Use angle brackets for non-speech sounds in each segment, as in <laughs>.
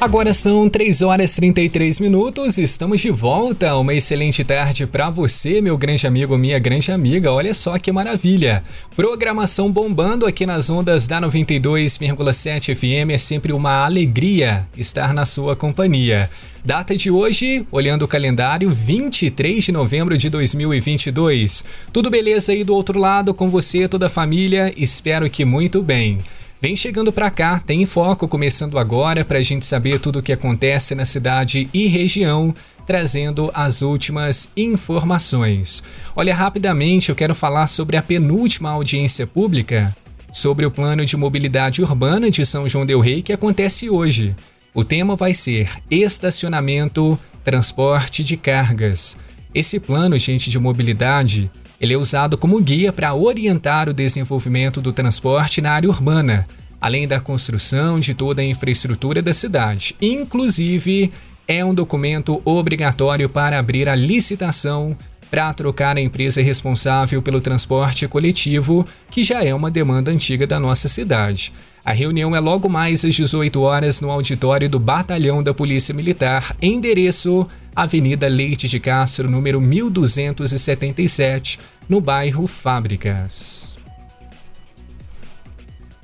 Agora são 3 horas e 33 minutos, estamos de volta. Uma excelente tarde para você, meu grande amigo, minha grande amiga. Olha só que maravilha. Programação bombando aqui nas ondas da 92,7 FM. É sempre uma alegria estar na sua companhia. Data de hoje, olhando o calendário, 23 de novembro de 2022. Tudo beleza aí do outro lado com você, toda a família? Espero que muito bem. Vem chegando para cá, tem foco começando agora para a gente saber tudo o que acontece na cidade e região, trazendo as últimas informações. Olha, rapidamente eu quero falar sobre a penúltima audiência pública sobre o plano de mobilidade urbana de São João del Rei que acontece hoje. O tema vai ser estacionamento, transporte de cargas. Esse plano, gente, de mobilidade ele é usado como guia para orientar o desenvolvimento do transporte na área urbana, além da construção de toda a infraestrutura da cidade. Inclusive, é um documento obrigatório para abrir a licitação para trocar a empresa responsável pelo transporte coletivo, que já é uma demanda antiga da nossa cidade. A reunião é logo mais às 18 horas no auditório do Batalhão da Polícia Militar, endereço Avenida Leite de Castro, número 1277, no bairro Fábricas.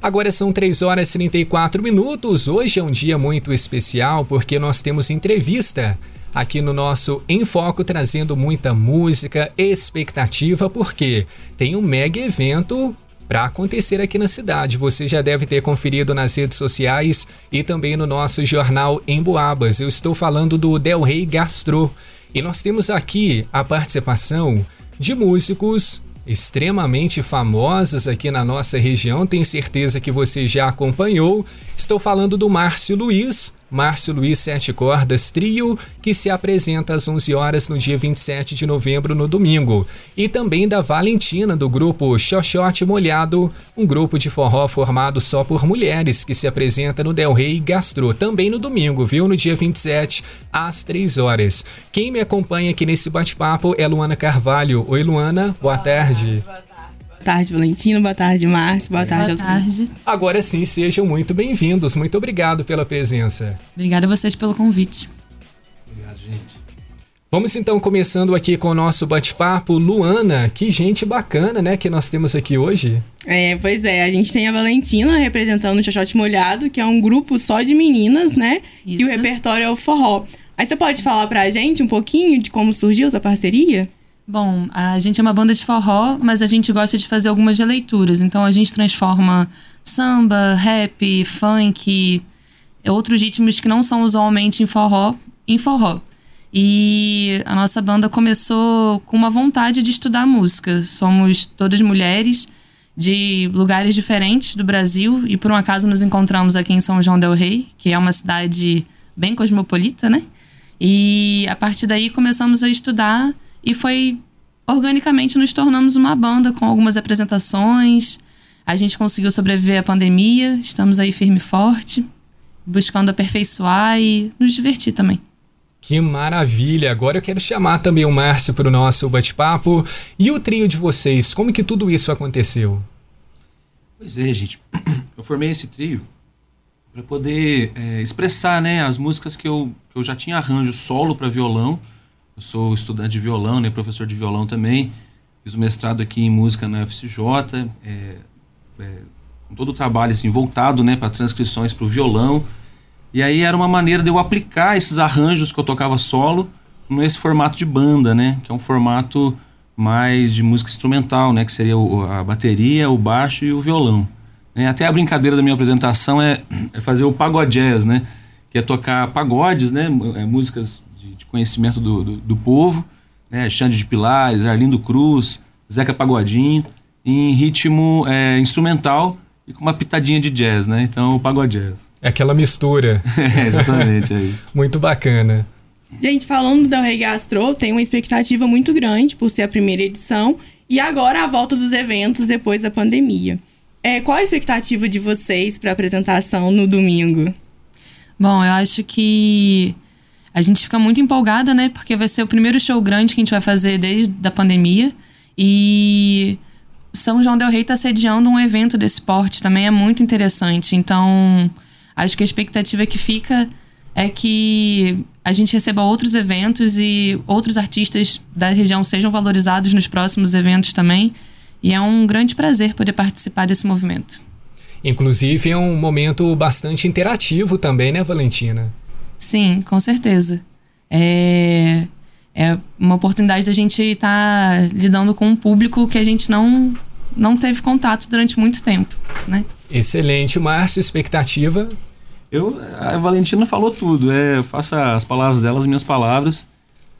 Agora são 3 horas e 34 minutos. Hoje é um dia muito especial porque nós temos entrevista aqui no nosso Em Foco, trazendo muita música, expectativa, porque tem um mega evento para acontecer aqui na cidade. Você já deve ter conferido nas redes sociais e também no nosso jornal Em Boabas. Eu estou falando do Del Rey Gastro. E nós temos aqui a participação de músicos extremamente famosos aqui na nossa região. Tenho certeza que você já acompanhou. Estou falando do Márcio Luiz, Márcio Luiz Sete Cordas Trio, que se apresenta às 11 horas no dia 27 de novembro, no domingo. E também da Valentina, do grupo Xoxote Molhado, um grupo de forró formado só por mulheres, que se apresenta no Del Rey Gastro, também no domingo, viu? No dia 27, às 3 horas. Quem me acompanha aqui nesse bate-papo é Luana Carvalho. Oi, Luana, boa, boa tarde. Boa tarde tarde, Valentino. Boa tarde, Márcio. Boa tarde, Boa tarde. Agora sim, sejam muito bem-vindos. Muito obrigado pela presença. Obrigada a vocês pelo convite. Obrigado, gente. Vamos então começando aqui com o nosso bate-papo. Luana, que gente bacana, né, que nós temos aqui hoje. É, pois é, a gente tem a Valentina representando o Xoxote Molhado, que é um grupo só de meninas, né? Isso. E o repertório é o forró. Aí você pode falar pra gente um pouquinho de como surgiu essa parceria? Bom, a gente é uma banda de forró, mas a gente gosta de fazer algumas releituras. Então a gente transforma samba, rap, funk, outros ritmos que não são usualmente em forró, em forró. E a nossa banda começou com uma vontade de estudar música. Somos todas mulheres de lugares diferentes do Brasil e por um acaso nos encontramos aqui em São João del Rei, que é uma cidade bem cosmopolita, né? E a partir daí começamos a estudar e foi organicamente nos tornamos uma banda com algumas apresentações. A gente conseguiu sobreviver à pandemia, estamos aí firme e forte, buscando aperfeiçoar e nos divertir também. Que maravilha! Agora eu quero chamar também o Márcio para o nosso bate-papo. E o trio de vocês, como que tudo isso aconteceu? Pois é, gente. <clears throat> Eu formei esse trio para poder é, expressar né, as músicas que eu, que eu já tinha arranjo solo para violão eu sou estudante de violão, né, professor de violão também. Fiz o mestrado aqui em música na UFCJ. É, é, com todo o trabalho assim, voltado né, para transcrições para o violão. E aí era uma maneira de eu aplicar esses arranjos que eu tocava solo nesse formato de banda, né? Que é um formato mais de música instrumental, né? Que seria a bateria, o baixo e o violão. Né? Até a brincadeira da minha apresentação é, é fazer o pagodés, né? Que é tocar pagodes, né? É, músicas conhecimento do, do, do povo, né? Xande de Pilares, Arlindo Cruz, Zeca Pagodinho, em ritmo é, instrumental e com uma pitadinha de jazz, né? Então, o pagode jazz. É aquela mistura. <laughs> é, exatamente, é isso. Muito bacana. Gente, falando da Rei Gastro, tem uma expectativa muito grande por ser a primeira edição e agora a volta dos eventos depois da pandemia. É, qual a expectativa de vocês para a apresentação no domingo? Bom, eu acho que a gente fica muito empolgada, né? Porque vai ser o primeiro show grande que a gente vai fazer desde a pandemia. E São João Del Rey está sediando um evento desse porte também, é muito interessante. Então, acho que a expectativa que fica é que a gente receba outros eventos e outros artistas da região sejam valorizados nos próximos eventos também. E é um grande prazer poder participar desse movimento. Inclusive, é um momento bastante interativo também, né, Valentina? Sim, com certeza. É, é uma oportunidade da gente estar tá lidando com um público que a gente não, não teve contato durante muito tempo, né? Excelente, Márcio. Expectativa? Eu, a Valentina falou tudo. É, eu faço as palavras dela as minhas palavras.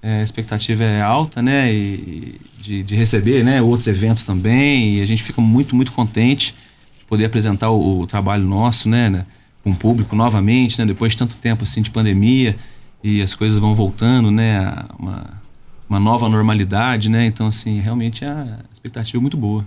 É, a expectativa é alta, né? E, de, de, receber né, outros eventos também. E a gente fica muito, muito contente de poder apresentar o, o trabalho nosso, né, né? O público novamente, né? Depois de tanto tempo assim de pandemia e as coisas vão voltando, né? Uma, uma nova normalidade, né? Então, assim, realmente a expectativa é muito boa.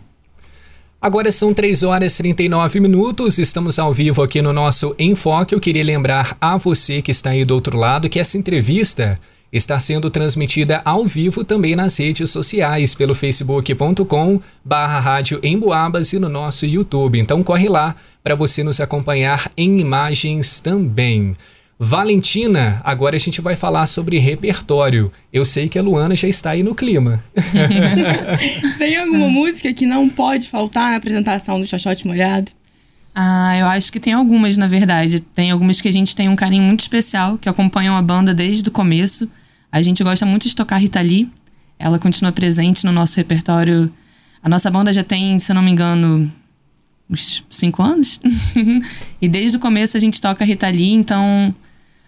Agora são 3 horas e 39 minutos, estamos ao vivo aqui no nosso Enfoque. Eu queria lembrar a você que está aí do outro lado que essa entrevista está sendo transmitida ao vivo também nas redes sociais, pelo facebook.com barra rádio Emboabas e no nosso YouTube. Então corre lá para você nos acompanhar em imagens também. Valentina, agora a gente vai falar sobre repertório. Eu sei que a Luana já está aí no clima. <laughs> Tem alguma música que não pode faltar na apresentação do Xoxote Molhado? Ah, eu acho que tem algumas, na verdade. Tem algumas que a gente tem um carinho muito especial, que acompanham a banda desde o começo. A gente gosta muito de tocar Rita Lee. Ela continua presente no nosso repertório. A nossa banda já tem, se eu não me engano, uns cinco anos. <laughs> e desde o começo a gente toca Rita Lee, então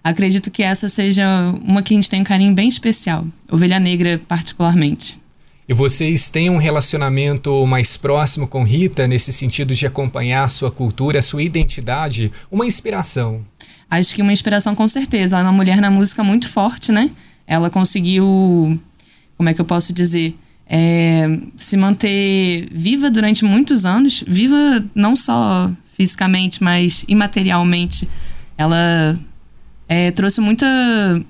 acredito que essa seja uma que a gente tem um carinho bem especial. Ovelha Negra, particularmente. E vocês têm um relacionamento mais próximo com Rita, nesse sentido de acompanhar a sua cultura, a sua identidade, uma inspiração? Acho que uma inspiração com certeza. Ela é uma mulher na música muito forte, né? Ela conseguiu, como é que eu posso dizer, é, se manter viva durante muitos anos, viva não só fisicamente, mas imaterialmente. Ela é, trouxe muita.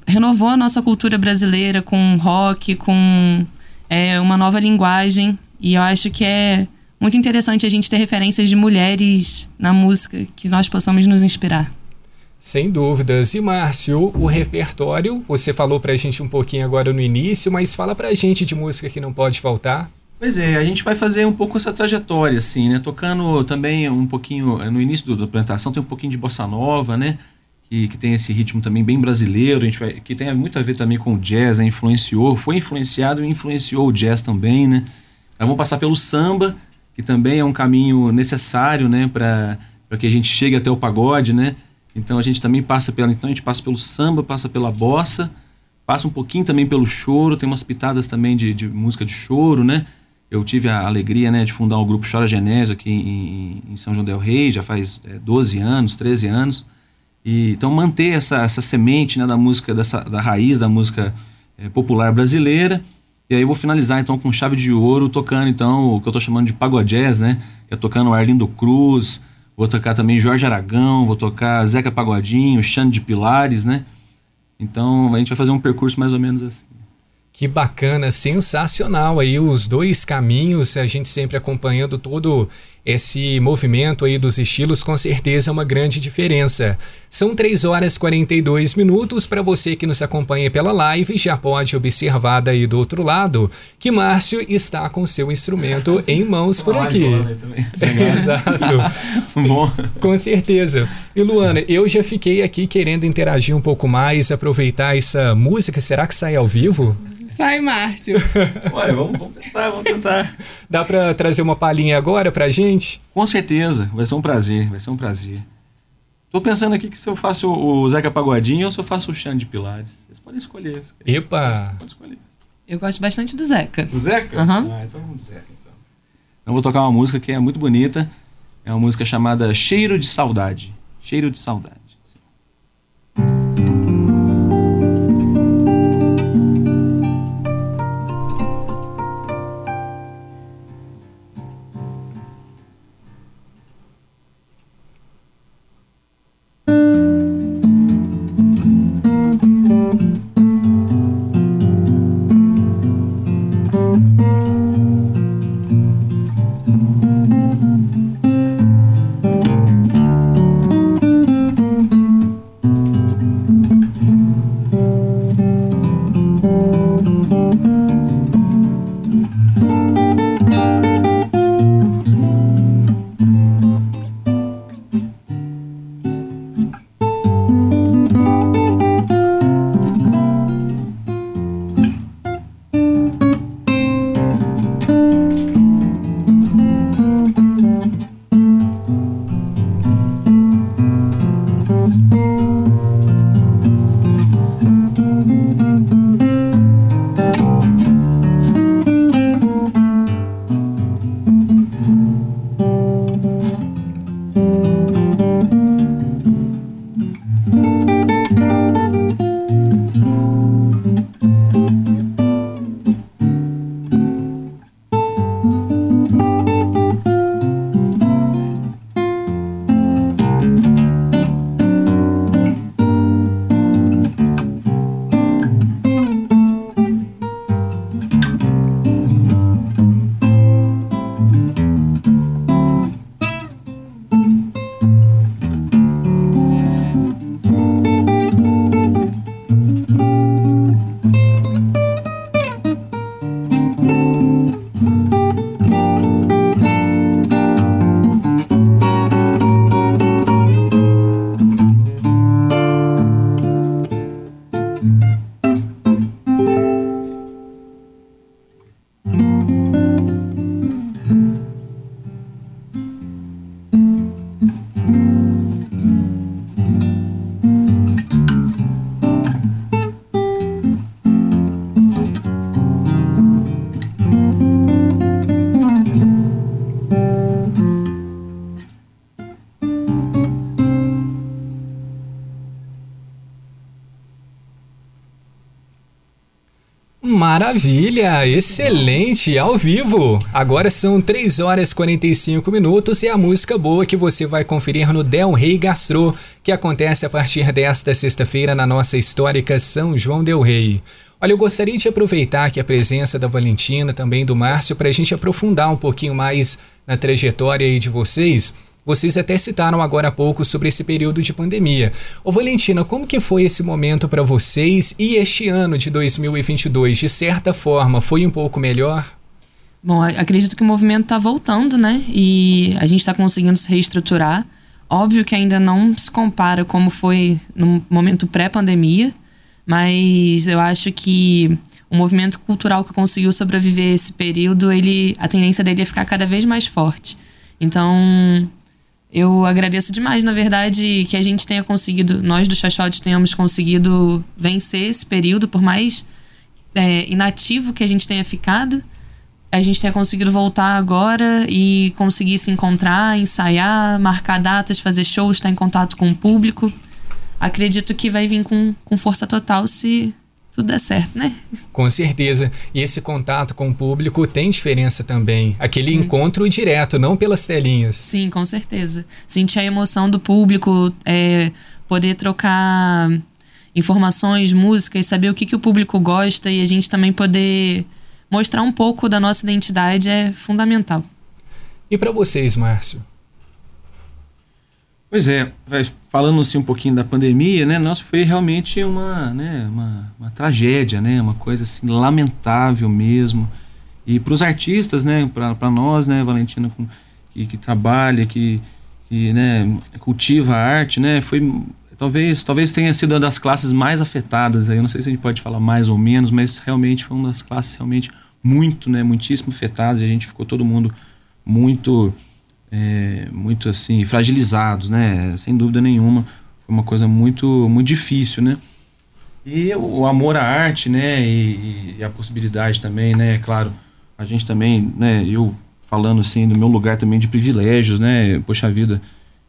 renovou a nossa cultura brasileira com rock, com é, uma nova linguagem. E eu acho que é muito interessante a gente ter referências de mulheres na música que nós possamos nos inspirar. Sem dúvidas. E Márcio, o repertório, você falou pra gente um pouquinho agora no início, mas fala pra gente de música que não pode faltar. Pois é, a gente vai fazer um pouco essa trajetória, assim, né? Tocando também um pouquinho, no início da apresentação tem um pouquinho de bossa nova, né? que, que tem esse ritmo também bem brasileiro, a gente vai, que tem muito a ver também com o jazz, né? influenciou, foi influenciado e influenciou o jazz também, né? Vamos passar pelo samba, que também é um caminho necessário, né, para que a gente chegue até o pagode, né? Então a gente também passa pela, então a gente passa pelo samba, passa pela bossa, passa um pouquinho também pelo choro, tem umas pitadas também de, de música de choro, né? Eu tive a alegria, né, de fundar o grupo Chora Genésio aqui em, em São João del Rei, já faz é, 12 anos, 13 anos. E, então manter essa, essa semente né, da música, dessa, da raiz da música é, popular brasileira. E aí eu vou finalizar então com chave de ouro, tocando então o que eu estou chamando de pagodés, né? Que é tocando Arlindo Cruz, vou tocar também Jorge Aragão, vou tocar Zeca Pagodinho, Xande de Pilares, né? Então a gente vai fazer um percurso mais ou menos assim. Que bacana, sensacional aí os dois caminhos, a gente sempre acompanhando todo esse movimento aí dos estilos com certeza é uma grande diferença. São 3 horas e 42 minutos para você que nos acompanha pela live, já pode observar daí do outro lado que Márcio está com seu instrumento <laughs> em mãos por aqui. <laughs> Exato. <laughs> Bom. Com certeza. E Luana, eu já fiquei aqui querendo interagir um pouco mais, aproveitar essa música. Será que sai ao vivo? Sai, Márcio. <laughs> Ué, vamos, vamos tentar, vamos tentar. Dá para trazer uma palhinha agora pra gente? Com certeza, vai ser um prazer, vai ser um prazer. Tô pensando aqui que se eu faço o Zeca Pagodinho ou se eu faço o Xande de Pilares. Vocês podem escolher. Epa! Pode escolher. Eu gosto bastante do Zeca. Do Zeca? Uhum. Ah, então vamos do Zeca, então. Eu vou tocar uma música que é muito bonita. É uma música chamada Cheiro de Saudade. Cheiro de Saudade. Maravilha, excelente, ao vivo. Agora são 3 horas e 45 minutos e a música boa que você vai conferir no Del Rey Gastro, que acontece a partir desta sexta-feira na nossa histórica São João Del Rey. Olha, eu gostaria de aproveitar aqui a presença da Valentina, também do Márcio, para a gente aprofundar um pouquinho mais na trajetória aí de vocês. Vocês até citaram agora há pouco sobre esse período de pandemia. Ô Valentina, como que foi esse momento para vocês e este ano de 2022? De certa forma, foi um pouco melhor? Bom, acredito que o movimento está voltando, né? E a gente está conseguindo se reestruturar. Óbvio que ainda não se compara como foi no momento pré-pandemia, mas eu acho que o movimento cultural que conseguiu sobreviver esse período, ele, a tendência dele é ficar cada vez mais forte. Então, eu agradeço demais, na verdade, que a gente tenha conseguido, nós do Xoxote tenhamos conseguido vencer esse período, por mais é, inativo que a gente tenha ficado, a gente tenha conseguido voltar agora e conseguir se encontrar, ensaiar, marcar datas, fazer shows, estar em contato com o público. Acredito que vai vir com, com força total se tudo dá certo, né? Com certeza. E esse contato com o público tem diferença também. Aquele Sim. encontro direto, não pelas telinhas. Sim, com certeza. Sentir a emoção do público, é, poder trocar informações, músicas, saber o que, que o público gosta e a gente também poder mostrar um pouco da nossa identidade é fundamental. E para vocês, Márcio? Pois é, falando assim um pouquinho da pandemia, né? Nossa, foi realmente uma, né, uma, uma tragédia, né? Uma coisa assim lamentável mesmo. E para os artistas, né? Para nós, né, Valentina, que, que trabalha, que, que né, cultiva a arte, né? Foi talvez talvez tenha sido uma das classes mais afetadas. Aí, eu não sei se a gente pode falar mais ou menos, mas realmente foi uma das classes realmente muito, né? Muitíssimo afetadas. E a gente ficou todo mundo muito é, muito assim fragilizados, né? Sem dúvida nenhuma, foi uma coisa muito muito difícil, né? E o amor à arte, né? E, e a possibilidade também, né? É claro, a gente também, né? Eu falando assim do meu lugar também de privilégios, né? Poxa vida,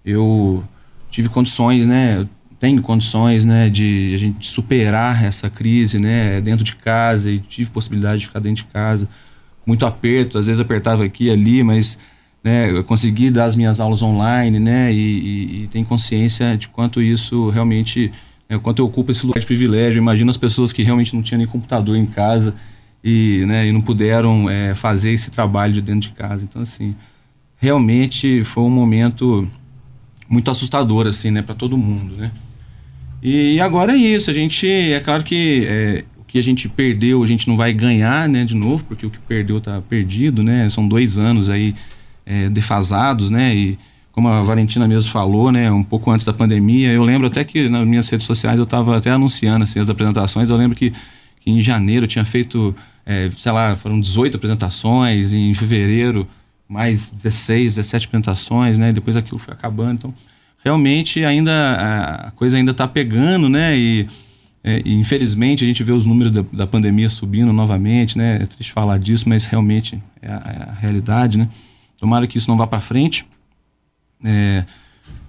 eu tive condições, né? tenho condições, né? De a gente superar essa crise, né? Dentro de casa e tive possibilidade de ficar dentro de casa, muito aperto, às vezes apertava aqui ali, mas né, eu consegui dar as minhas aulas online, né, e, e, e tem consciência de quanto isso realmente, né, quanto eu ocupo esse lugar de privilégio. Imagina as pessoas que realmente não tinham nem computador em casa e, né, e não puderam é, fazer esse trabalho de dentro de casa. Então, assim, realmente foi um momento muito assustador, assim, né, para todo mundo, né. E agora é isso, a gente, é claro que é, o que a gente perdeu, a gente não vai ganhar, né, de novo, porque o que perdeu está perdido, né, são dois anos aí é, defasados, né? E como a Valentina mesmo falou, né, um pouco antes da pandemia, eu lembro até que nas minhas redes sociais eu estava até anunciando assim, as apresentações. Eu lembro que, que em janeiro eu tinha feito, é, sei lá, foram 18 apresentações, em fevereiro mais 16, 17 apresentações, né? Depois aquilo foi acabando. Então, realmente ainda a coisa ainda está pegando, né? E, é, e, infelizmente a gente vê os números da, da, pandemia subindo novamente, né? É triste falar disso, mas realmente é a, é a realidade, né? Tomara que isso não vá para frente. É,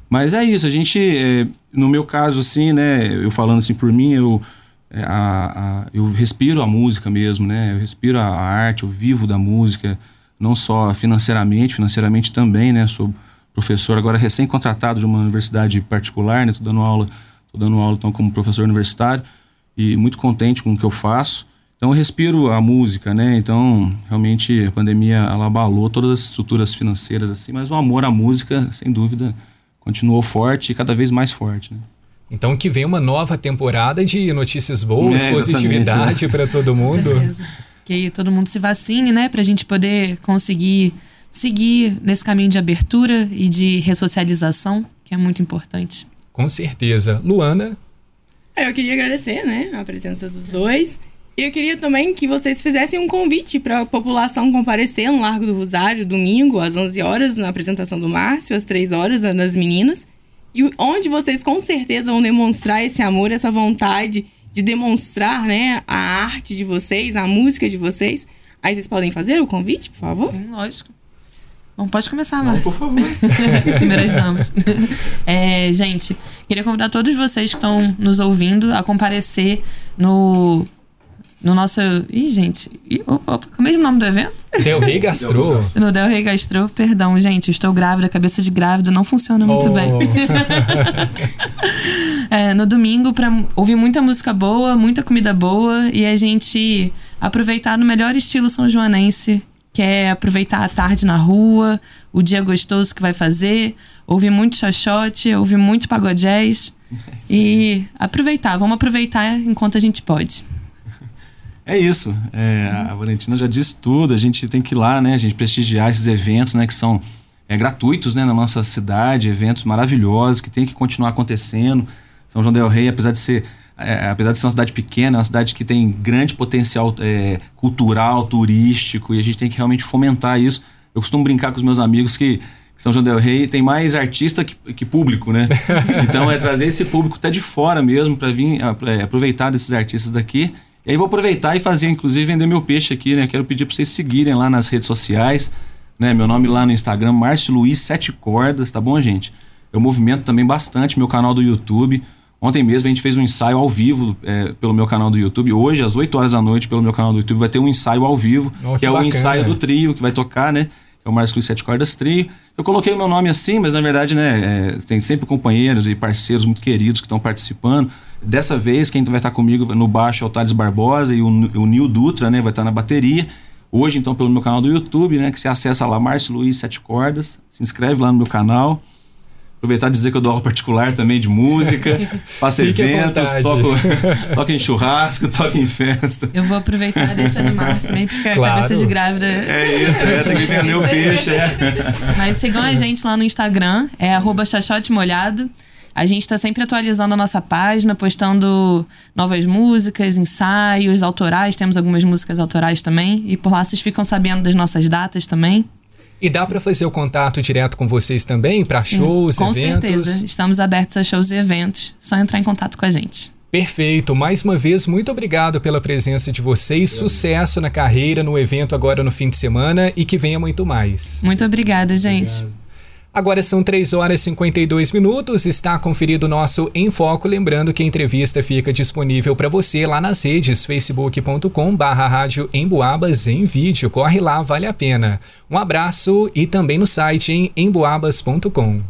mas é isso, a gente, é, no meu caso, assim, né, eu falando assim por mim, eu, é, a, a, eu respiro a música mesmo, né, eu respiro a, arte, eu vivo da música, não só financeiramente, financeiramente também, né, sou professor agora recém-contratado de uma universidade particular, né, tô dando aula, tô dando aula então como professor universitário e muito contente com o que eu faço. Então eu respiro a música, né? Então, realmente a pandemia ela abalou todas as estruturas financeiras assim, mas o amor à música, sem dúvida, continuou forte e cada vez mais forte, né? Então que vem uma nova temporada de notícias boas, é, positividade né? para todo mundo. Com certeza. Que todo mundo se vacine, né, pra gente poder conseguir seguir nesse caminho de abertura e de ressocialização, que é muito importante. Com certeza. Luana? Eu queria agradecer, né, a presença dos dois. E eu queria também que vocês fizessem um convite para a população comparecer no Largo do Rosário, domingo, às 11 horas, na apresentação do Márcio, às 3 horas, das meninas. E onde vocês com certeza vão demonstrar esse amor, essa vontade de demonstrar né, a arte de vocês, a música de vocês. Aí vocês podem fazer o convite, por favor? Sim, lógico. Bom, pode começar, Márcio. Por favor. <laughs> Primeiras damas. <laughs> É, gente, queria convidar todos vocês que estão nos ouvindo a comparecer no no nosso. Ih, gente. Ih, opa, opa, o mesmo nome do evento? Del Rey Gastro. No Del Rey Gastro, perdão, gente. Eu estou grávida, cabeça de grávida não funciona muito Oh. bem. <laughs> É, no domingo, pra ouvir muita música boa, muita comida boa e a gente aproveitar no melhor estilo são joanense, que é aproveitar a tarde na rua, o dia gostoso que vai fazer, ouvir muito xoxote, ouvir muito pagodés <laughs> e aproveitar. Vamos aproveitar enquanto a gente pode. É isso. É, a Valentina já disse tudo. A gente tem que ir lá, né? A gente prestigiar esses eventos, né? Que são é, gratuitos, né? Na nossa cidade, eventos maravilhosos que tem que continuar acontecendo. São João del Rei, apesar de ser, é, apesar de ser uma cidade pequena, é uma cidade que tem grande potencial é, cultural, turístico, e a gente tem que realmente fomentar isso. Eu costumo brincar com os meus amigos que são João del Rei tem mais artista que, que público, né? <laughs> Então é trazer esse público até de fora mesmo para vir é, aproveitar desses artistas daqui. E aí vou aproveitar e fazer, inclusive, vender meu peixe aqui, né? Quero pedir para vocês seguirem lá nas redes sociais, né? Meu nome lá no Instagram, Márcio Luiz Sete Cordas, tá bom, gente? Eu movimento também bastante meu canal do YouTube. Ontem mesmo a gente fez um ensaio ao vivo é, pelo meu canal do YouTube. Hoje, às 8 horas da noite, pelo meu canal do YouTube, vai ter um ensaio ao vivo, Oh, que, que é o bacana. ensaio do trio que vai tocar, né? É o Márcio Luiz Sete Cordas Trio. Eu coloquei o meu nome assim, mas na verdade, né, é, tem sempre companheiros e parceiros muito queridos que estão participando. Dessa vez, quem vai estar comigo no baixo é o Thales Barbosa e o, o Nil Dutra, né, vai estar na bateria. Hoje, então, pelo meu canal do YouTube, né, que você acessa lá, Márcio Luiz Sete Cordas, se inscreve lá no meu canal. Aproveitar e dizer que eu dou aula particular também de música, <laughs> faço Fique eventos, toco, <laughs> toco em churrasco, toco em festa. Eu vou aproveitar e deixar no Márcio também, porque a Claro. cabeça de grávida. É isso, é, tem que <laughs> vender o peixe, é. Mas sigam a gente lá no Instagram, é arroba Molhado. A gente está sempre atualizando a nossa página, postando novas músicas, ensaios, autorais. Temos algumas músicas autorais também. E por lá vocês ficam sabendo das nossas datas também. E dá para fazer o contato direto com vocês também para shows, Com eventos? certeza. Estamos abertos a shows e eventos. Só entrar em contato com a gente. Perfeito. Mais uma vez, muito obrigado pela presença de vocês. Sucesso na carreira, no evento agora no fim de semana e que venha muito mais. Muito obrigada, gente. Agora são 3 horas e 52 minutos. Está conferido o nosso Em Foco. Lembrando que a entrevista fica disponível para você lá nas redes facebook.com/barra rádio Emboabas em vídeo. Corre lá, vale a pena. Um abraço e também no site em emboabas.com.